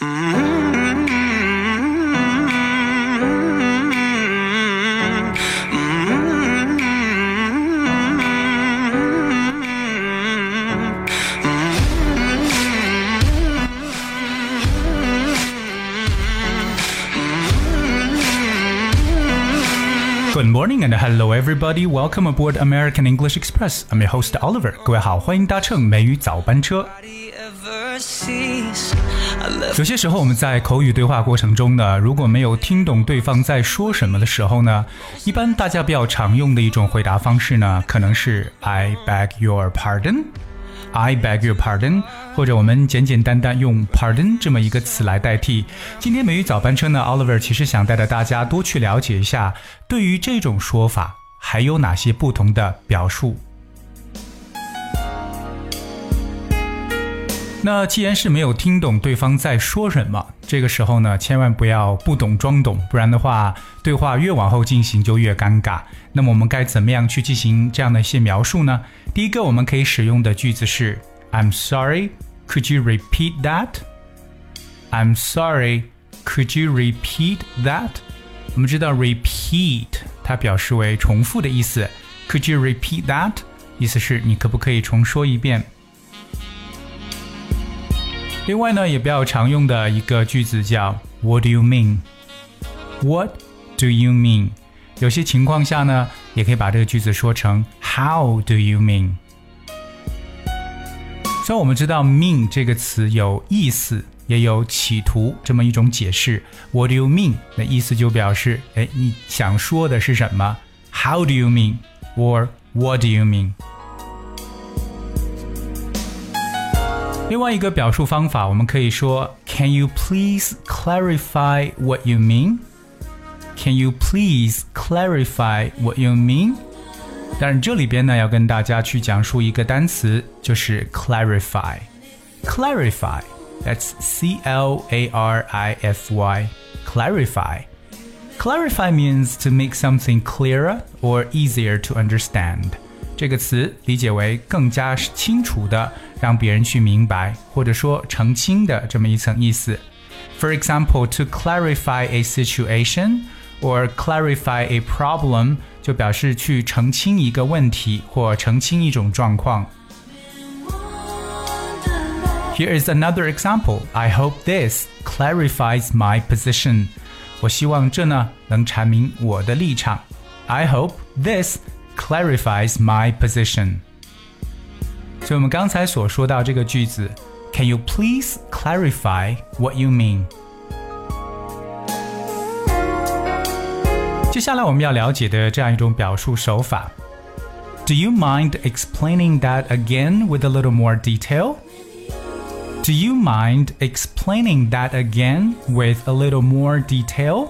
Mm-hmm. Good morning and hello everybody. Welcome aboard American English Express. I'm your host Oliver. 各位好，欢迎搭乘美语早班车。有些时候我们在口语对话过程中呢，如果没有听懂对方在说什么的时候呢，一般大家比较常用的一种回答方式呢，可能是 I beg your pardon。I beg your pardon，或者我们简简单单用 pardon 这么一个词来代替。今天美语早班车呢，Oliver 其实想带着大家多去了解一下，对于这种说法还有哪些不同的表述。那既然是没有听懂对方在说什么，这个时候呢，千万不要不懂装懂，不然的话，对话越往后进行就越尴尬。那么我们该怎么样去进行这样的一些描述呢？第一个我们可以使用的句子是 "I'm sorry, could you repeat that?" I'm sorry, could you repeat that? 我们知道 repeat 它表示为重复的意思，could you repeat that？意思是你可不可以重说一遍？另外呢，也比较常用的一个句子叫 "What do you mean?" What do you mean? 有些情况下呢，也可以把这个句子说成 "How do you mean?" 虽然我们知道 "mean" 这个词有意思，也有企图这么一种解释，"What do you mean?" 那意思就表示，哎，你想说的是什么？"How do you mean?" or "What do you mean?" 另外一个表述方法，我们可以说，Can you please clarify what you mean? Can you please clarify what you mean? 但是这里边呢，要跟大家去讲述一个单词，就是 clarify。clarify, that's C L A R I F Y. Clarify. Clarify means to make something clearer or easier to understand. 这个词理解为更加清楚的让别人去明白，或者说澄清的这么一层意思。For example, to clarify a situation or clarify a problem 就表示去澄清一个问题或澄清一种状况。Here is another example. I hope this clarifies my position. 我希望这呢能阐明我的立场。I hope this clarifies my position. 所以我们刚才所说到这个句子，Can you please clarify what you mean？接下来我们要了解的这样一种表述手法，Do you mind explaining that again with a little more detail? Do you mind explaining that again with a little more detail?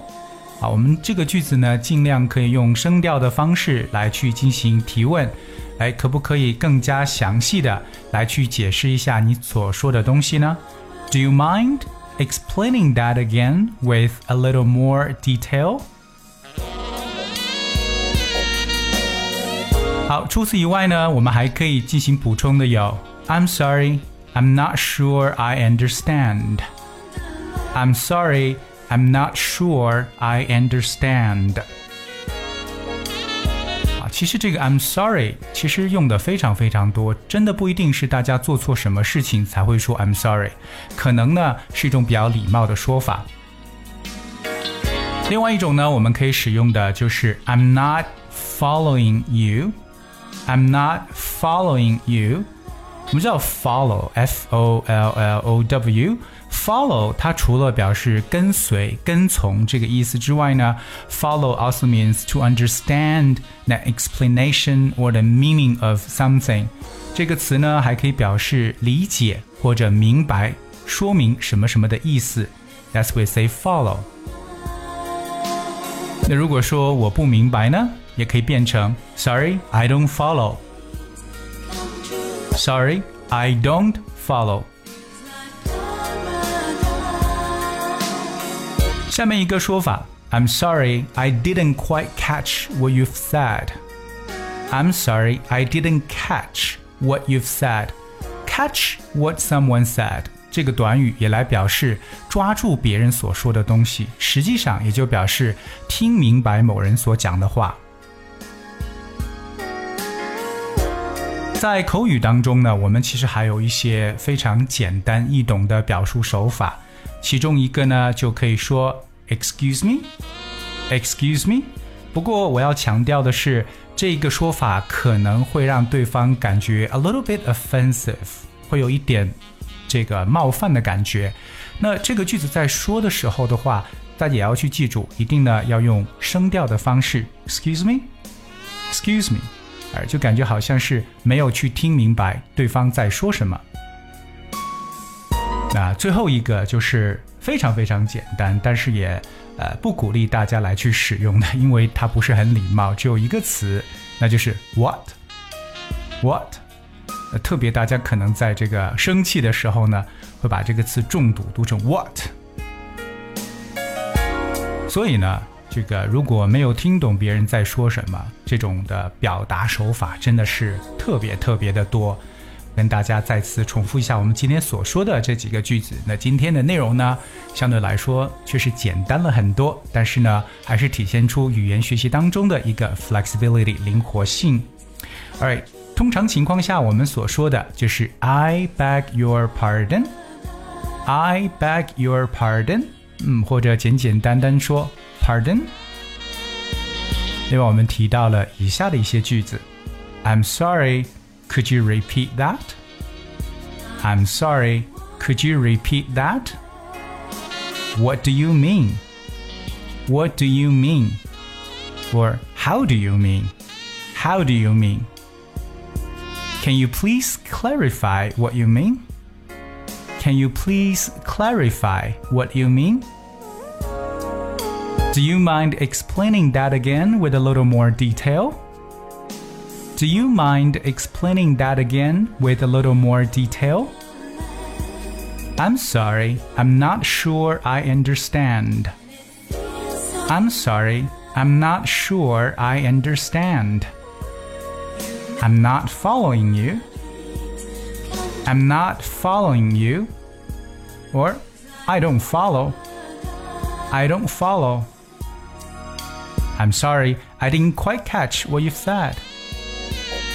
好，我们这个句子呢，尽量可以用声调的方式来去进行提问。哎，可不可以更加详细的来去解释一下你所说的东西呢？Do you mind explaining that again with a little more detail？好，除此以外呢，我们还可以进行补充的有：I'm sorry, I'm not sure I understand. I'm sorry. I'm not sure I understand. 啊，其实这个 I'm sorry 其实用的非常非常多，真的不一定是大家做错什么事情才会说 I'm sorry，可能呢是一种比较礼貌的说法。另外一种呢，我们可以使用的就是 I'm not following you. I'm not following you. 我们知道 follow f o l l o w follow 它除了表示跟随、跟从这个意思之外呢，follow also means to understand the explanation or the meaning of something。这个词呢还可以表示理解或者明白、说明什么什么的意思。That's we say follow。那如果说我不明白呢，也可以变成 Sorry, I don't follow。 Sorry, I don't follow。下面一个说法，I'm sorry, I didn't quite catch what you've said. I'm sorry, I didn't catch what you've said. Catch what someone said， 这个短语也来表示抓住别人所说的东西，实际上也就表示听明白某人所讲的话。 在口语当中呢，我们其实还有一些非常简单易懂的表述手法，其中一个呢就可以说 “excuse me”，“excuse me”。不过我要强调的是，这个说法可能会让对方感觉 a little bit offensive，会有一点这个冒犯的感觉。那这个句子在说的时候的话，大家也要去记住，一定呢要用声调的方式，“excuse me”，“excuse me”。就感觉好像是没有去听明白对方在说什么。那最后一个就是非常非常简单，但是也呃不鼓励大家来去使用的，因为它不是很礼貌，只有一个词，那就是 what what。特别大家可能在这个生气的时候呢，会把这个词重读读成 what。所以呢。这个如果没有听懂别人在说什么，这种的表达手法真的是特别特别的多。跟大家再次重复一下我们今天所说的这几个句子。那今天的内容呢，相对来说确实简单了很多，但是呢，还是体现出语言学习当中的一个 flexibility 灵活性。Alright，通常情况下我们所说的就是 I beg your pardon，I beg your pardon，嗯，或者简简单单说。Pardon。另外，我们提到了以下的一些句子：I'm sorry, could you repeat that? I'm sorry, could you repeat that? What do you mean? What do you mean? Or how do you mean? How do you mean? Can you please clarify what you mean? Can you please clarify what you mean? Do you mind explaining that again with a little more detail? Do you mind explaining that again with a little more detail? I'm sorry, I'm not sure I understand. I'm sorry, I'm not sure I understand. I'm not following you. I'm not following you. Or, I don't follow. I don't follow. I'm sorry, I didn't quite catch what you said.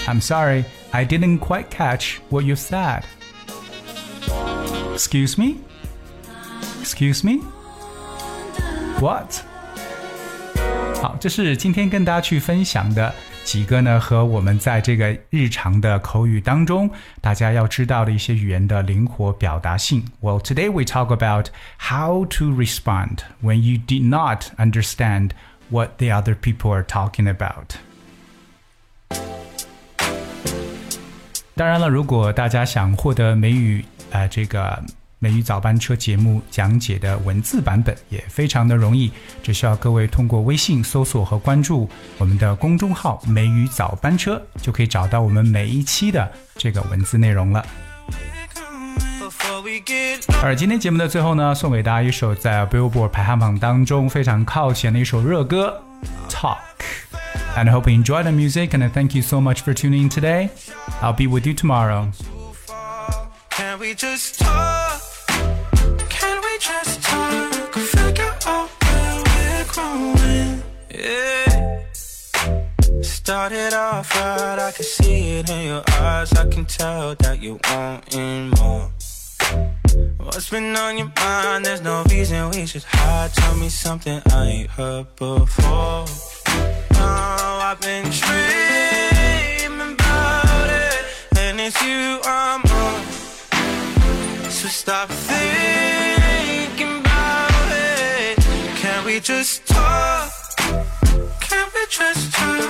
I'm sorry, I didn't quite catch what you said. Excuse me? Excuse me? What? 好，这是今天跟大家去分享的几个呢，和我们在这个日常的口语当中，大家要知道的一些语言的灵活表达性。Well, today we talk about how to respond when you did not understand What the other people are talking about. 当然了，如果大家想获得美语呃这个美语早班车节目讲解的文字版本，也非常的容易，只需要各位通过微信搜索和关注我们的公众号“美语早班车”，就可以找到我们每一期的这个文字内容了。而今天节目的最后呢，送给大家一首在 Billboard 排行榜当中非常靠前的一首热歌《Talk》。And I hope you enjoy the music, and I thank you so much for tuning in today. I'll be with you tomorrow. Can we just talk? Can we just talk? Figure out where we're growing. Yeah. Started off right, I can see it in your eyes. I can tell that you wanting more. What's been on your mind? There's no reason we should hide. Tell me something I ain't heard before. Oh, I've been dreaming about it, and it's you I'm on. So stop thinking about it. Can we just talk? Can we just talk?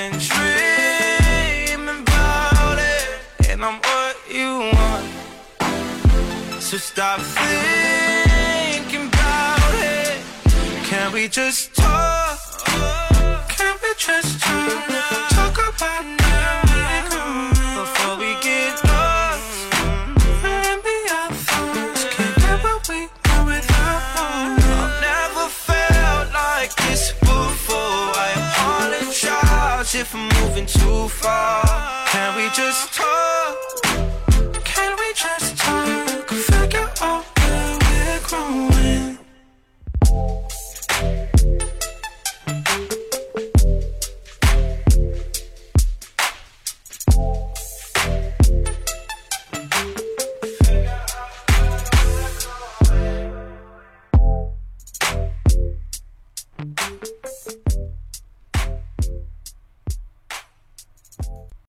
So stop thinking about it. Can we just talk? Can we just talk, talk about now? Before we get